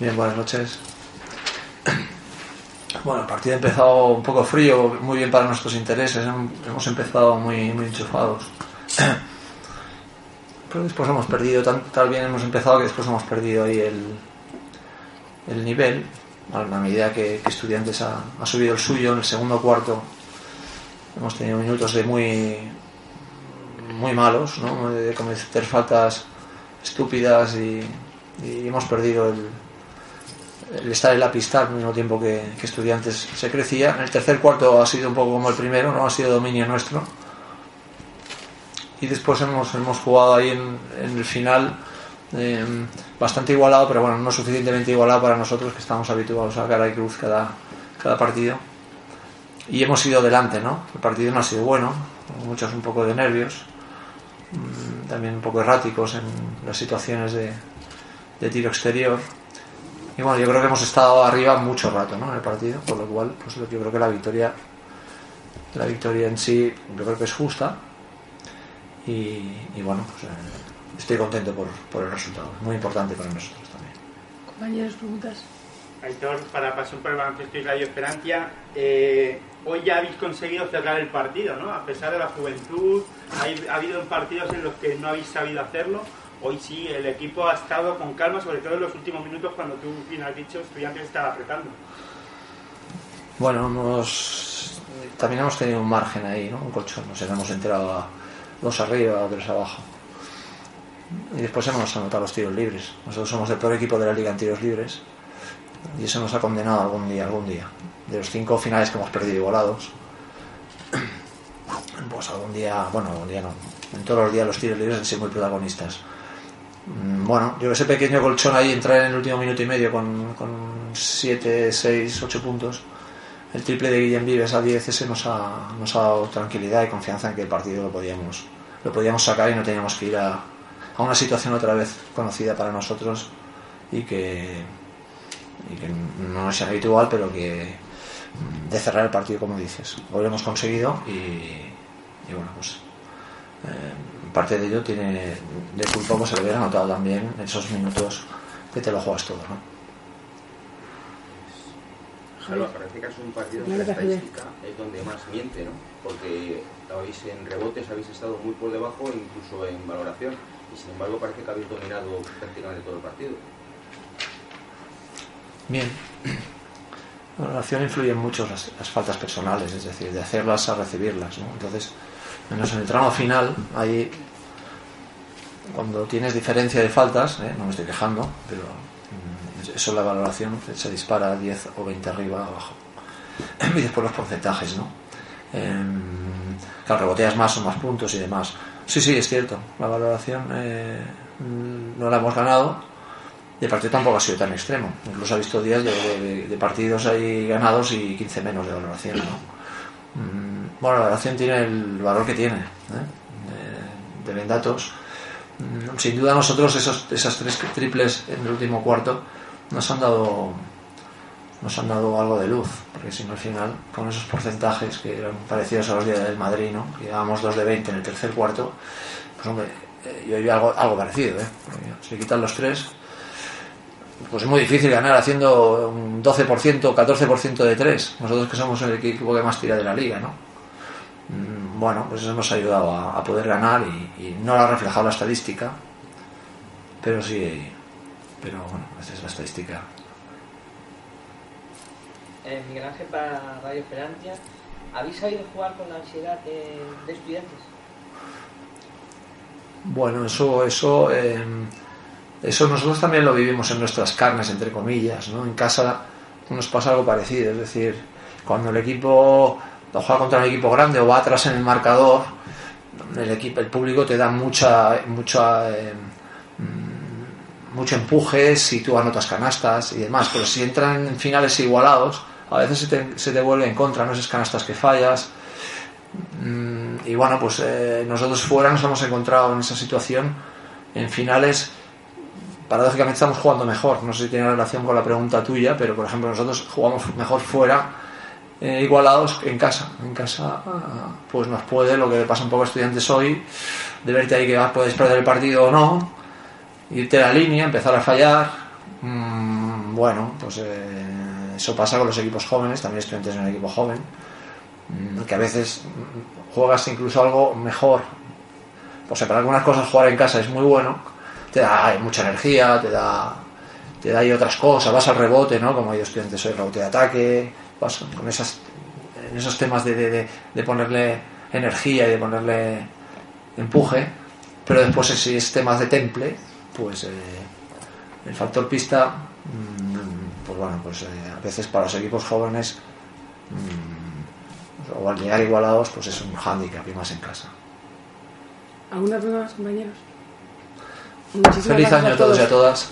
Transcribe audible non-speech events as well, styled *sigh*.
Bien, buenas noches. Bueno, el partido ha empezado un poco frío, muy bien para nuestros intereses. Hemos empezado muy, muy enchufados. Pero después hemos perdido, tan bien hemos empezado que después hemos perdido ahí el, el nivel. A la medida que, que Estudiantes ha, ha subido el suyo en el segundo cuarto, hemos tenido minutos de muy muy malos, ¿no? de cometer faltas estúpidas y, y hemos perdido el, el, estar en la pista al mismo tiempo que, que, estudiantes se crecía. En el tercer cuarto ha sido un poco como el primero, no ha sido dominio nuestro. Y después hemos, hemos jugado ahí en, en el final eh, bastante igualado, pero bueno, no suficientemente igualado para nosotros que estamos habituados a cara y cruz cada, cada partido. Y hemos ido delante, ¿no? El partido no ha sido bueno, muchos un poco de nervios Mm, también un poco erráticos en las situaciones de, de, tiro exterior. Y bueno, yo creo que hemos estado arriba mucho rato ¿no? en el partido, por lo cual pues yo creo que la victoria la victoria en sí yo creo que es justa y, y bueno, pues, eh, estoy contento por, por, el resultado, muy importante para nosotros también. Compañeros, preguntas. Aitor, para pasar por el baloncesto y Radio Esperanza, eh, hoy ya habéis conseguido cerrar el partido, ¿no? A pesar de la juventud, hay, ha habido partidos en los que no habéis sabido hacerlo. Hoy sí, el equipo ha estado con calma, sobre todo en los últimos minutos cuando tú bien has dicho, estudiantes estaba apretando. Bueno, hemos, también hemos tenido un margen ahí, ¿no? Un colchón, nos hemos enterado a dos arriba, a tres abajo. Y después hemos anotado los tiros libres. Nosotros somos el peor equipo de la liga en tiros libres y eso nos ha condenado algún día, algún día. De los cinco finales que hemos perdido igualados, pues algún día, bueno, algún día no, en todos los días los tiros libres han sido muy protagonistas. Bueno, yo ese pequeño colchón ahí, entrar en el último minuto y medio con, con 7, 6, 8 puntos, el triple de Guillem Vives a 10, ese nos ha, dado tranquilidad y confianza en que el partido lo podíamos, lo podíamos sacar y no teníamos que ir a, una situación otra vez conocida para nosotros y que, no es habitual, pero que de cerrar el partido, como dices. Hoy lo hemos conseguido y, y bueno, pues parte de ello tiene de culpa, pues el haber anotado también esos minutos que te lo juegas todo, ¿no? Salva, parece que es un partido que la estadística es donde más miente, ¿no? Porque habéis en rebotes habéis estado muy por debajo, incluso en valoración, y sin embargo parece que habéis dominado prácticamente todo el partido. Bien. La valoración influye mucho las, las, faltas personales, es decir, de hacerlas a recibirlas. ¿no? Entonces, menos en el tramo final, ahí, cuando tienes diferencia de faltas, ¿eh? no me estoy quejando, pero mm, eso la valoración se dispara 10 o 20 arriba abajo. *clears throat* Y después los porcentajes, ¿no? Eh, claro, reboteas más o más puntos y demás. Sí, sí, es cierto. La valoración eh, no la hemos ganado, el partido tampoco ha sido tan extremo. Incluso ha visto días de, de, de partidos ahí ganados y 15 menos de valoración. ¿no? Mm, bueno, la valoración tiene el valor que tiene. ¿eh? De, de datos. Mm, sin duda nosotros esos, esas tres triples en el último cuarto nos han dado nos han dado algo de luz, porque si no al final, con esos porcentajes que eran parecidos a los días del Madrid, ¿no? que llevábamos 2 de 20 en el tercer cuarto, pues hombre, yo vi algo, algo parecido, ¿eh? si quitan los tres, pues es muy difícil ganar haciendo un 12%, 14% de 3. Nosotros que somos el equipo que más tira de la liga, ¿no? Bueno, pues eso nos ha ayudado a, a poder ganar y, y, no lo ha reflejado la estadística, pero sí, pero bueno, esa es la estadística. Eh, Miguel Ángel para Radio Esperanza, ¿habéis sabido jugar con la ansiedad de, de estudiantes? Bueno, eso, eso... Eh, eso nosotros también lo vivimos en nuestras carnes, entre comillas, ¿no? En casa nos pasa algo parecido, es decir, cuando el equipo juega contra un equipo grande o va atrás en el marcador, el equipo, el público te da mucha, mucha, eh, mucho empuje si tú anotas canastas y demás, pero si entran en finales igualados, a veces se te, se te vuelve en contra, no esas canastas que fallas. Y bueno, pues eh, nosotros fuera nos hemos encontrado en esa situación en finales paradójicamente estamos jugando mejor. No sé si tiene relación con la pregunta tuya, pero por ejemplo nosotros jugamos mejor fuera, eh, igualados en casa. En casa pues nos puede, lo que pasa un poco a estudiantes hoy, de verte ahí que puedes perder el partido o no, irte a la línea, empezar a fallar. Mmm, bueno, pues eh, eso pasa con los equipos jóvenes, también estudiantes en un equipo joven, mm, que a veces mm, juegas incluso algo mejor. Pues para algunas cosas jugar en casa es muy bueno, te da mucha energía, te da te da ahí otras cosas, vas al rebote, ¿no? Como yo estudiantes soy rebote de ataque, vas con esas en esos temas de, de, de ponerle energía y de ponerle empuje, pero después si es temas de temple, pues eh, el factor pista, mm, pues bueno, pues eh, a veces para los equipos jóvenes mm, o al llegar igualados, pues es un hándicap y más en casa. ¿Alguna duda más, Feliz año a todos y a todas.